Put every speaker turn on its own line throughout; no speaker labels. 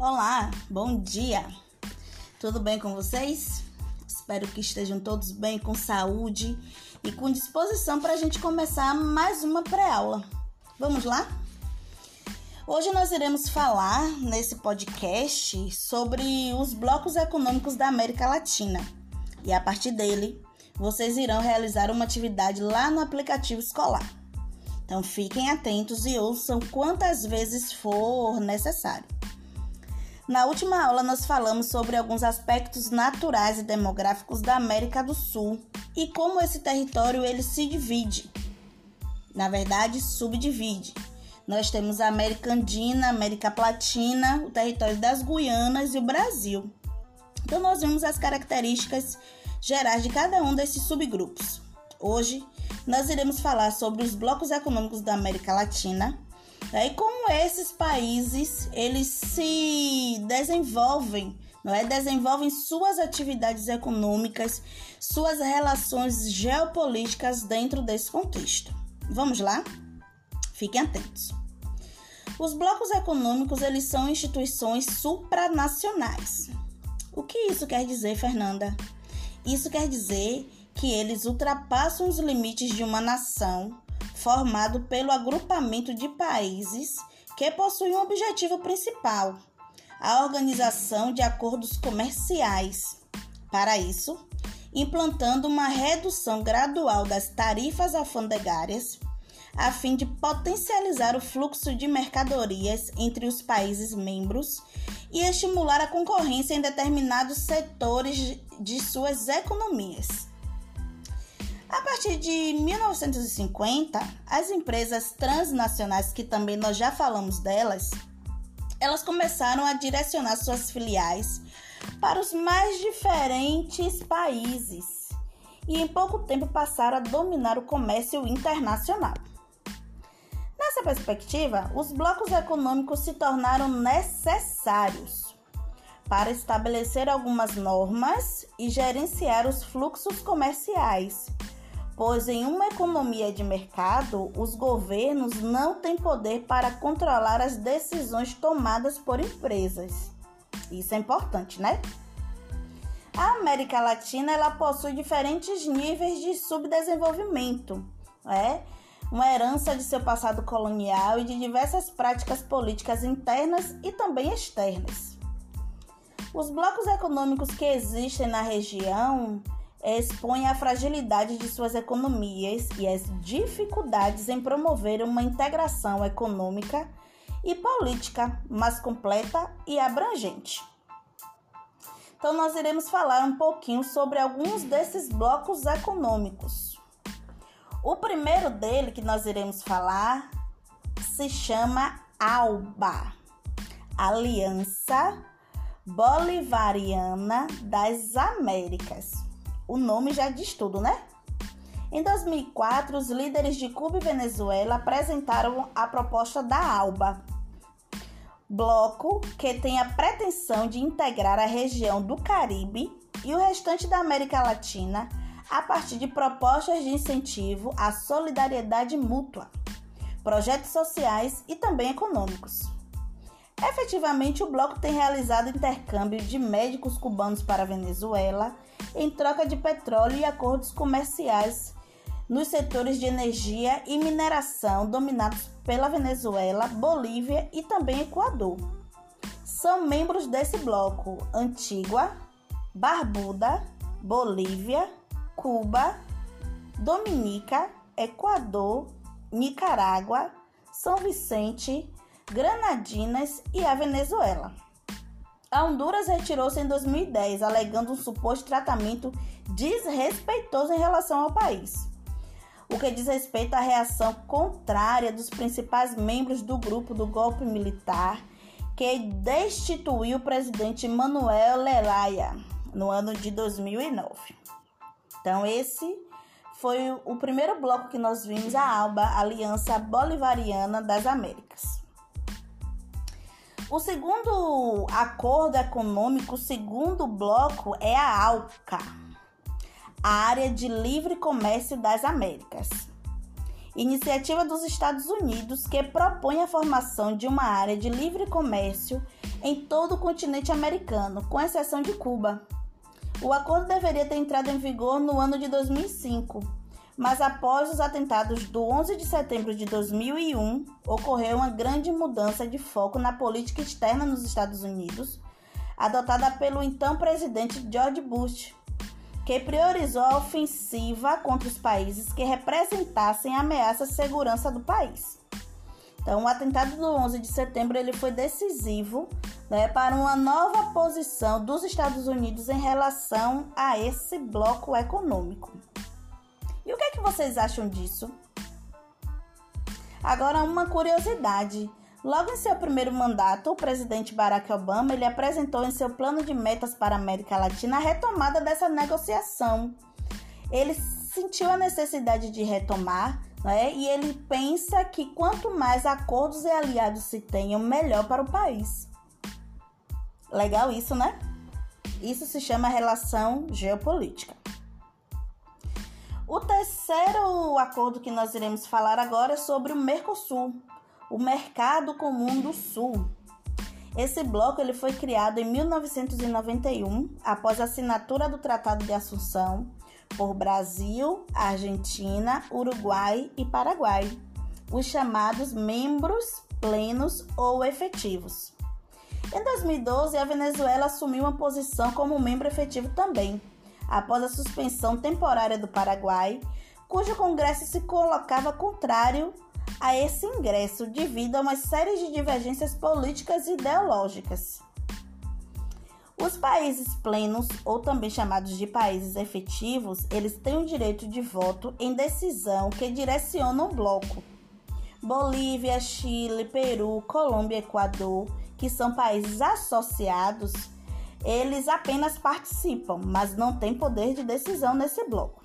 Olá, bom dia. Tudo bem com vocês? Espero que estejam todos bem, com saúde e com disposição para a gente começar mais uma pré-aula. Vamos lá? Hoje nós iremos falar nesse podcast sobre os blocos econômicos da América Latina e a partir dele vocês irão realizar uma atividade lá no aplicativo escolar. Então fiquem atentos e ouçam quantas vezes for necessário. Na última aula nós falamos sobre alguns aspectos naturais e demográficos da América do Sul e como esse território ele se divide. Na verdade, subdivide. Nós temos a América Andina, América Platina, o território das Guianas e o Brasil. Então nós vimos as características gerais de cada um desses subgrupos. Hoje nós iremos falar sobre os blocos econômicos da América Latina né? E como esses países eles se desenvolvem, não é? Desenvolvem suas atividades econômicas, suas relações geopolíticas dentro desse contexto. Vamos lá? Fiquem atentos. Os blocos econômicos eles são instituições supranacionais. O que isso quer dizer, Fernanda? Isso quer dizer que eles ultrapassam os limites de uma nação formado pelo agrupamento de países que possuem um objetivo principal, a organização de acordos comerciais. Para isso, implantando uma redução gradual das tarifas alfandegárias, a fim de potencializar o fluxo de mercadorias entre os países membros e estimular a concorrência em determinados setores de suas economias. A partir de 1950, as empresas transnacionais, que também nós já falamos delas, elas começaram a direcionar suas filiais para os mais diferentes países e em pouco tempo passaram a dominar o comércio internacional. Nessa perspectiva, os blocos econômicos se tornaram necessários para estabelecer algumas normas e gerenciar os fluxos comerciais pois em uma economia de mercado, os governos não têm poder para controlar as decisões tomadas por empresas. Isso é importante, né? A América Latina ela possui diferentes níveis de subdesenvolvimento, é uma herança de seu passado colonial e de diversas práticas políticas internas e também externas. Os blocos econômicos que existem na região expõe a fragilidade de suas economias e as dificuldades em promover uma integração econômica e política mais completa e abrangente. Então, nós iremos falar um pouquinho sobre alguns desses blocos econômicos. O primeiro dele que nós iremos falar se chama ALBA Aliança Bolivariana das Américas o nome já diz tudo, né? Em 2004, os líderes de Cuba e Venezuela apresentaram a proposta da ALBA, bloco que tem a pretensão de integrar a região do Caribe e o restante da América Latina a partir de propostas de incentivo à solidariedade mútua, projetos sociais e também econômicos. Efetivamente, o bloco tem realizado intercâmbio de médicos cubanos para a Venezuela em troca de petróleo e acordos comerciais nos setores de energia e mineração dominados pela Venezuela, Bolívia e também Equador. São membros desse bloco Antigua, Barbuda, Bolívia, Cuba, Dominica, Equador, Nicarágua, São Vicente, Granadinas e a Venezuela. A Honduras retirou-se em 2010, alegando um suposto tratamento desrespeitoso em relação ao país. O que diz respeito à reação contrária dos principais membros do grupo do golpe militar que destituiu o presidente Manuel Lelaya no ano de 2009. Então, esse foi o primeiro bloco que nós vimos, a ALBA, Aliança Bolivariana das Américas. O segundo acordo econômico, o segundo bloco, é a ALCA, a Área de Livre Comércio das Américas. Iniciativa dos Estados Unidos que propõe a formação de uma área de livre comércio em todo o continente americano, com exceção de Cuba. O acordo deveria ter entrado em vigor no ano de 2005, mas após os atentados do 11 de setembro de 2001, ocorreu uma grande mudança de foco na política externa nos Estados Unidos, adotada pelo então presidente George Bush, que priorizou a ofensiva contra os países que representassem ameaça à segurança do país. Então, o atentado do 11 de setembro ele foi decisivo né, para uma nova posição dos Estados Unidos em relação a esse bloco econômico. E o que é que vocês acham disso? Agora, uma curiosidade. Logo em seu primeiro mandato, o presidente Barack Obama ele apresentou em seu plano de metas para a América Latina a retomada dessa negociação. Ele sentiu a necessidade de retomar né? E ele pensa que quanto mais acordos e aliados se tenham, melhor para o país. Legal isso, né? Isso se chama relação geopolítica. O terceiro acordo que nós iremos falar agora é sobre o Mercosul, o Mercado Comum do Sul. Esse bloco ele foi criado em 1991, após a assinatura do Tratado de Assunção, por Brasil, Argentina, Uruguai e Paraguai, os chamados membros plenos ou efetivos. Em 2012, a Venezuela assumiu uma posição como membro efetivo também, após a suspensão temporária do Paraguai, cujo Congresso se colocava contrário a esse ingresso devido a uma série de divergências políticas e ideológicas. Os países plenos, ou também chamados de países efetivos, eles têm o direito de voto em decisão que direciona o bloco. Bolívia, Chile, Peru, Colômbia e Equador, que são países associados, eles apenas participam, mas não têm poder de decisão nesse bloco.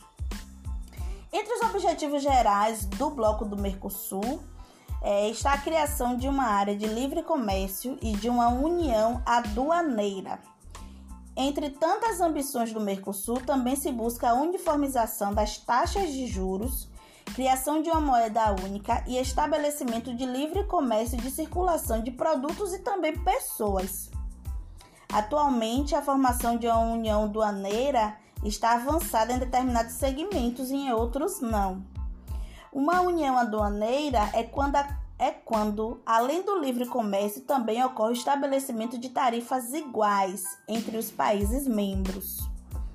Entre os objetivos gerais do bloco do Mercosul é, está a criação de uma área de livre comércio e de uma união aduaneira. Entre tantas ambições do Mercosul, também se busca a uniformização das taxas de juros, criação de uma moeda única e estabelecimento de livre comércio de circulação de produtos e também pessoas. Atualmente, a formação de uma união doaneira está avançada em determinados segmentos e em outros não. Uma união aduaneira é quando a é quando, além do livre comércio, também ocorre o estabelecimento de tarifas iguais entre os países membros,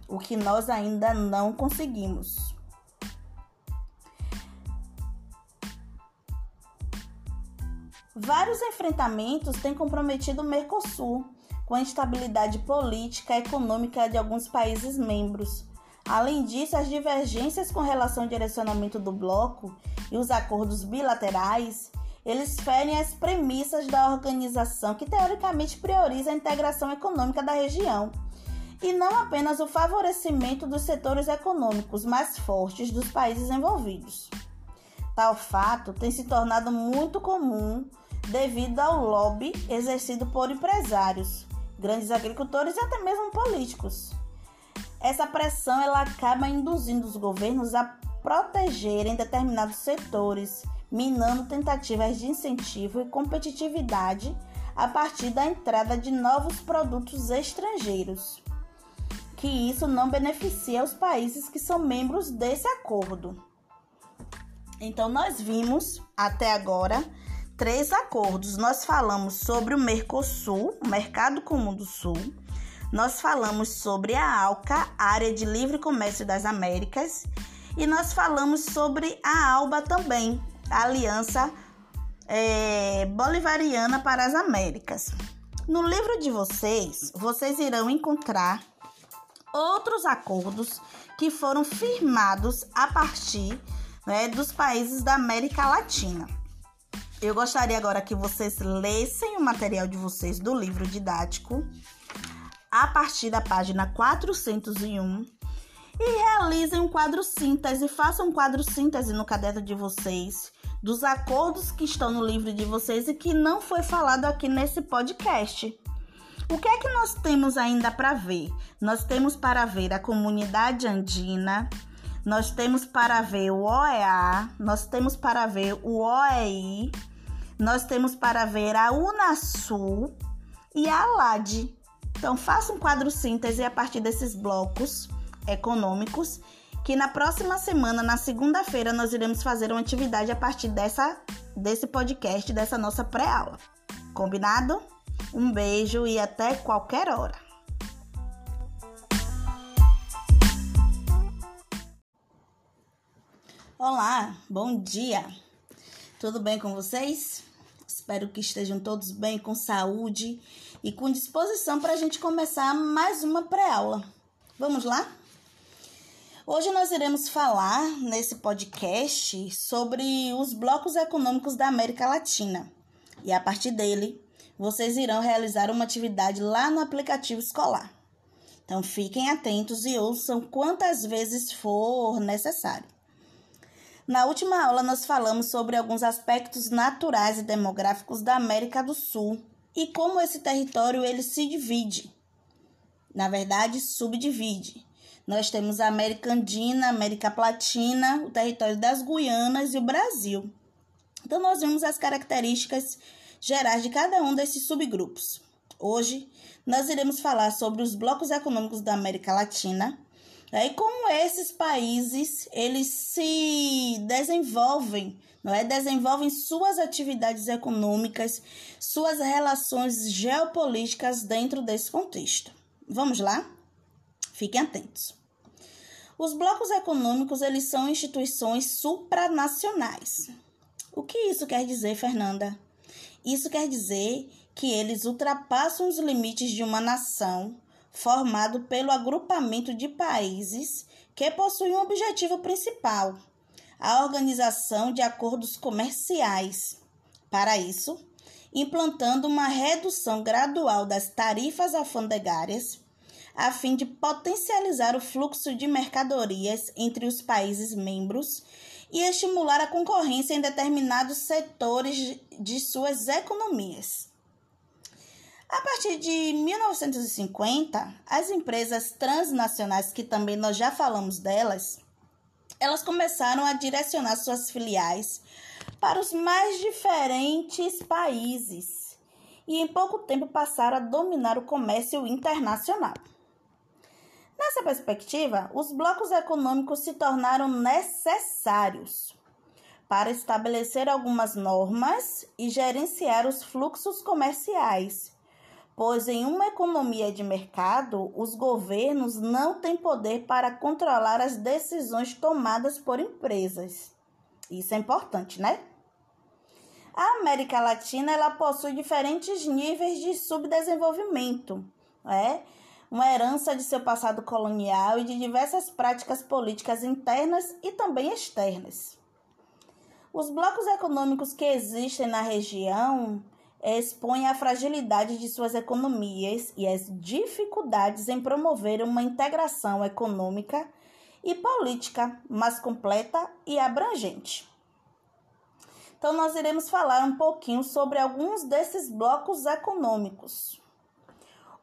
o que nós ainda não conseguimos. Vários enfrentamentos têm comprometido o Mercosul com a instabilidade política e econômica de alguns países membros. Além disso, as divergências com relação ao direcionamento do bloco e os acordos bilaterais eles ferem as premissas da organização que teoricamente prioriza a integração econômica da região e não apenas o favorecimento dos setores econômicos mais fortes dos países envolvidos. Tal fato tem se tornado muito comum devido ao lobby exercido por empresários, grandes agricultores e até mesmo políticos. Essa pressão ela acaba induzindo os governos a protegerem determinados setores minando tentativas de incentivo e competitividade a partir da entrada de novos produtos estrangeiros, que isso não beneficia os países que são membros desse acordo. Então, nós vimos até agora três acordos. Nós falamos sobre o Mercosul, o Mercado Comum do Sul. Nós falamos sobre a ALCA, Área de Livre Comércio das Américas. E nós falamos sobre a ALBA também, a Aliança é, Bolivariana para as Américas. No livro de vocês, vocês irão encontrar outros acordos que foram firmados a partir né, dos países da América Latina. Eu gostaria agora que vocês lessem o material de vocês do livro didático a partir da página 401 e realizem um quadro síntese, façam um quadro síntese no caderno de vocês dos acordos que estão no livro de vocês e que não foi falado aqui nesse podcast. O que é que nós temos ainda para ver? Nós temos para ver a comunidade andina, nós temos para ver o OEA, nós temos para ver o OEI, nós temos para ver a Unasul e a ALAD. Então, faça um quadro síntese a partir desses blocos econômicos, que na próxima semana, na segunda-feira, nós iremos fazer uma atividade a partir dessa, desse podcast, dessa nossa pré-aula. Combinado? Um beijo e até qualquer hora. Olá, bom dia. Tudo bem com vocês? Espero que estejam todos bem, com saúde e com disposição para a gente começar mais uma pré-aula. Vamos lá? Hoje nós iremos falar nesse podcast sobre os blocos econômicos da América Latina. E a partir dele, vocês irão realizar uma atividade lá no aplicativo escolar. Então fiquem atentos e ouçam quantas vezes for necessário. Na última aula, nós falamos sobre alguns aspectos naturais e demográficos da América do Sul e como esse território ele se divide. Na verdade, subdivide. Nós temos a América Andina, a América Platina, o território das Guianas e o Brasil. Então, nós vimos as características gerais de cada um desses subgrupos. Hoje, nós iremos falar sobre os blocos econômicos da América Latina, e como esses países eles se desenvolvem, não é? Desenvolvem suas atividades econômicas, suas relações geopolíticas dentro desse contexto. Vamos lá? Fiquem atentos. Os blocos econômicos eles são instituições supranacionais. O que isso quer dizer, Fernanda? Isso quer dizer que eles ultrapassam os limites de uma nação formado pelo agrupamento de países que possuem um objetivo principal, a organização de acordos comerciais. Para isso, implantando uma redução gradual das tarifas alfandegárias, a fim de potencializar o fluxo de mercadorias entre os países membros e estimular a concorrência em determinados setores de suas economias. A partir de 1950, as empresas transnacionais, que também nós já falamos delas, elas começaram a direcionar suas filiais para os mais diferentes países e em pouco tempo passaram a dominar o comércio internacional. Nessa perspectiva, os blocos econômicos se tornaram necessários para estabelecer algumas normas e gerenciar os fluxos comerciais pois em uma economia de mercado, os governos não têm poder para controlar as decisões tomadas por empresas. Isso é importante, né? A América Latina ela possui diferentes níveis de subdesenvolvimento, é? uma herança de seu passado colonial e de diversas práticas políticas internas e também externas. Os blocos econômicos que existem na região expõe a fragilidade de suas economias e as dificuldades em promover uma integração econômica e política mais completa e abrangente. Então, nós iremos falar um pouquinho sobre alguns desses blocos econômicos.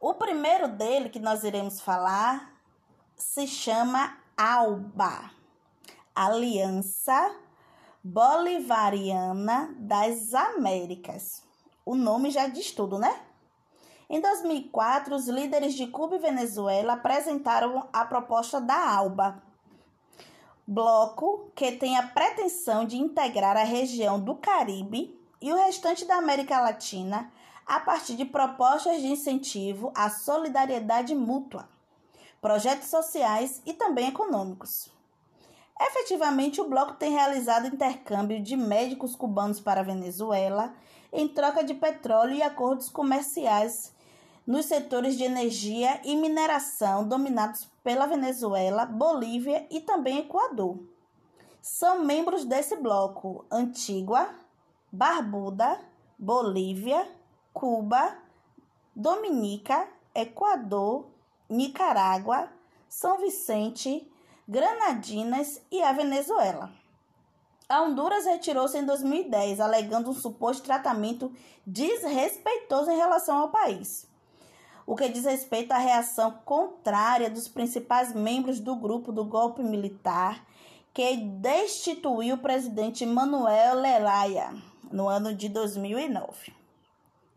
O primeiro dele que nós iremos falar se chama ALBA Aliança Bolivariana das Américas o nome já diz tudo, né? Em 2004, os líderes de Cuba e Venezuela apresentaram a proposta da ALBA, bloco que tem a pretensão de integrar a região do Caribe e o restante da América Latina a partir de propostas de incentivo à solidariedade mútua, projetos sociais e também econômicos. Efetivamente, o bloco tem realizado intercâmbio de médicos cubanos para a Venezuela em troca de petróleo e acordos comerciais nos setores de energia e mineração dominados pela Venezuela, Bolívia e também Equador. São membros desse bloco Antigua, Barbuda, Bolívia, Cuba, Dominica, Equador, Nicarágua, São Vicente, Granadinas e a Venezuela. A Honduras retirou-se em 2010, alegando um suposto tratamento desrespeitoso em relação ao país, o que diz respeito à reação contrária dos principais membros do grupo do golpe militar que destituiu o presidente Manuel Lelaya no ano de 2009.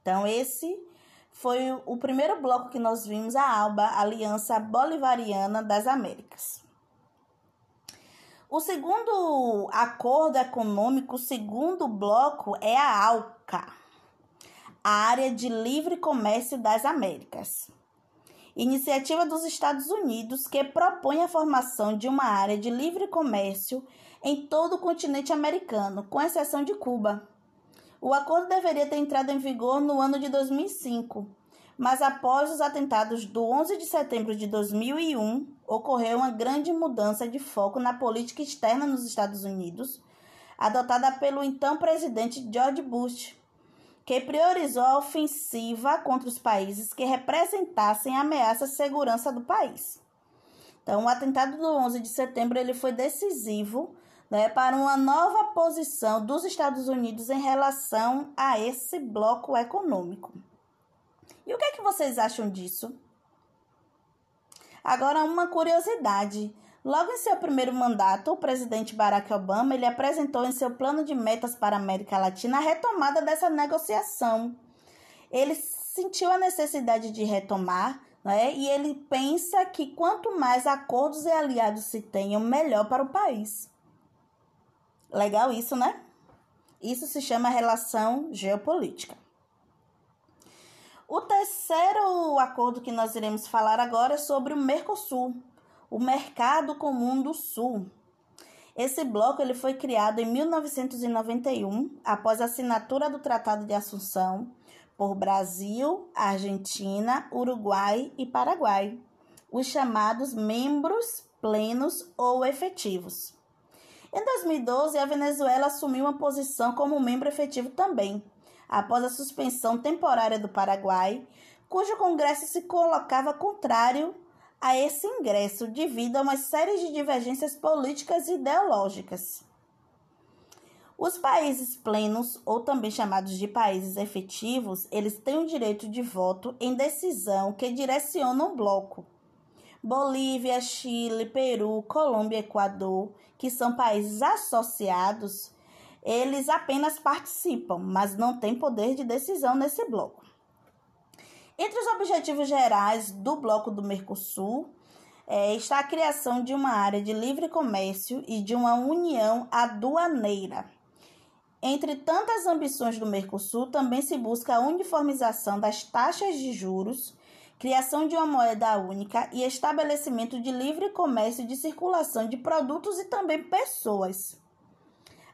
Então, esse foi o primeiro bloco que nós vimos, a ALBA, Aliança Bolivariana das Américas. O segundo acordo econômico, o segundo bloco, é a ALCA, a Área de Livre Comércio das Américas. Iniciativa dos Estados Unidos que propõe a formação de uma área de livre comércio em todo o continente americano, com exceção de Cuba. O acordo deveria ter entrado em vigor no ano de 2005, mas após os atentados do 11 de setembro de 2001, ocorreu uma grande mudança de foco na política externa nos Estados Unidos, adotada pelo então presidente George Bush, que priorizou a ofensiva contra os países que representassem ameaça à segurança do país. Então, o atentado do 11 de setembro ele foi decisivo né, para uma nova posição dos Estados Unidos em relação a esse bloco econômico. E o que é que vocês acham disso? Agora, uma curiosidade. Logo em seu primeiro mandato, o presidente Barack Obama ele apresentou em seu plano de metas para a América Latina a retomada dessa negociação. Ele sentiu a necessidade de retomar né, e ele pensa que quanto mais acordos e aliados se tenham, melhor para o país. Legal isso, né? Isso se chama relação geopolítica. O terceiro acordo que nós iremos falar agora é sobre o Mercosul, o Mercado Comum do Sul. Esse bloco ele foi criado em 1991, após a assinatura do Tratado de Assunção por Brasil, Argentina, Uruguai e Paraguai, os chamados membros plenos ou efetivos. Em 2012, a Venezuela assumiu uma posição como membro efetivo também, após a suspensão temporária do Paraguai, cujo Congresso se colocava contrário a esse ingresso devido a uma série de divergências políticas e ideológicas. Os países plenos, ou também chamados de países efetivos, eles têm o direito de voto em decisão que direciona o bloco Bolívia, Chile, Peru, Colômbia, Equador, que são países associados, eles apenas participam, mas não têm poder de decisão nesse bloco. Entre os objetivos gerais do bloco do Mercosul é, está a criação de uma área de livre comércio e de uma união aduaneira. Entre tantas ambições do Mercosul, também se busca a uniformização das taxas de juros criação de uma moeda única e estabelecimento de livre comércio de circulação de produtos e também pessoas.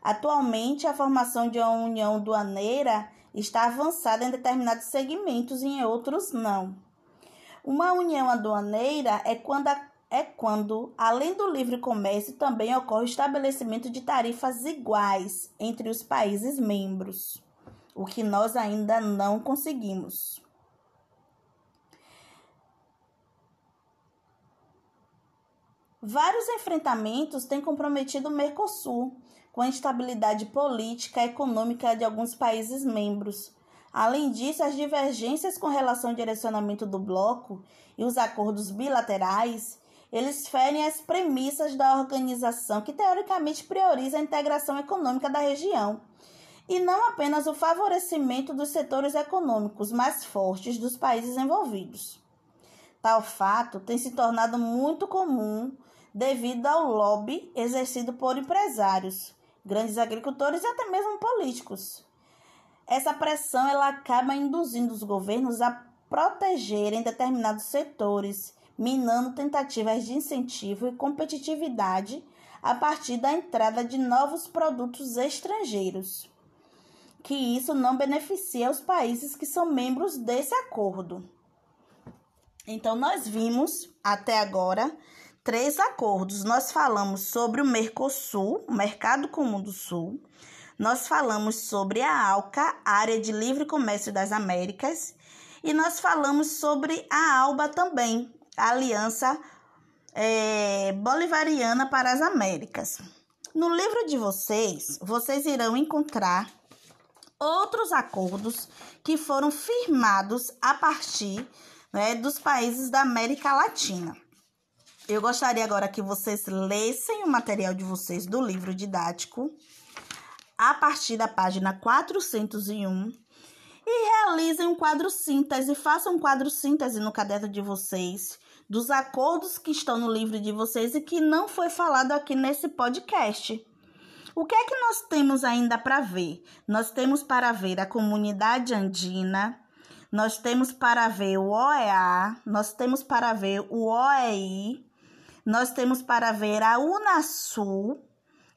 Atualmente, a formação de uma união doaneira está avançada em determinados segmentos e em outros não. Uma união aduaneira é quando, é quando, além do livre comércio, também ocorre o estabelecimento de tarifas iguais entre os países membros, o que nós ainda não conseguimos. Vários enfrentamentos têm comprometido o Mercosul, com a instabilidade política e econômica de alguns países membros. Além disso, as divergências com relação ao direcionamento do bloco e os acordos bilaterais, eles ferem as premissas da organização que teoricamente prioriza a integração econômica da região e não apenas o favorecimento dos setores econômicos mais fortes dos países envolvidos. Tal fato tem se tornado muito comum devido ao lobby exercido por empresários, grandes agricultores e até mesmo políticos. Essa pressão ela acaba induzindo os governos a protegerem determinados setores, minando tentativas de incentivo e competitividade a partir da entrada de novos produtos estrangeiros. Que isso não beneficia os países que são membros desse acordo. Então, nós vimos até agora três acordos. Nós falamos sobre o Mercosul, o Mercado Comum do Sul. Nós falamos sobre a ALCA, Área de Livre Comércio das Américas. E nós falamos sobre a ALBA também, a Aliança é, Bolivariana para as Américas. No livro de vocês, vocês irão encontrar outros acordos que foram firmados a partir né, dos países da América Latina. Eu gostaria agora que vocês lessem o material de vocês do livro didático a partir da página 401 e realizem um quadro síntese, façam um quadro síntese no caderno de vocês, dos acordos que estão no livro de vocês e que não foi falado aqui nesse podcast. O que é que nós temos ainda para ver? Nós temos para ver a comunidade andina, nós temos para ver o OEA, nós temos para ver o OEI, nós temos para ver a Unasul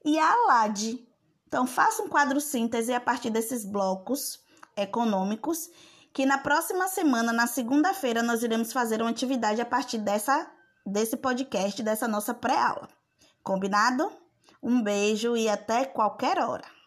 e a ALAD. Então, faça um quadro síntese a partir desses blocos econômicos, que na próxima semana, na segunda-feira, nós iremos fazer uma atividade a partir dessa, desse podcast, dessa nossa pré-aula. Combinado? Um beijo e até qualquer hora.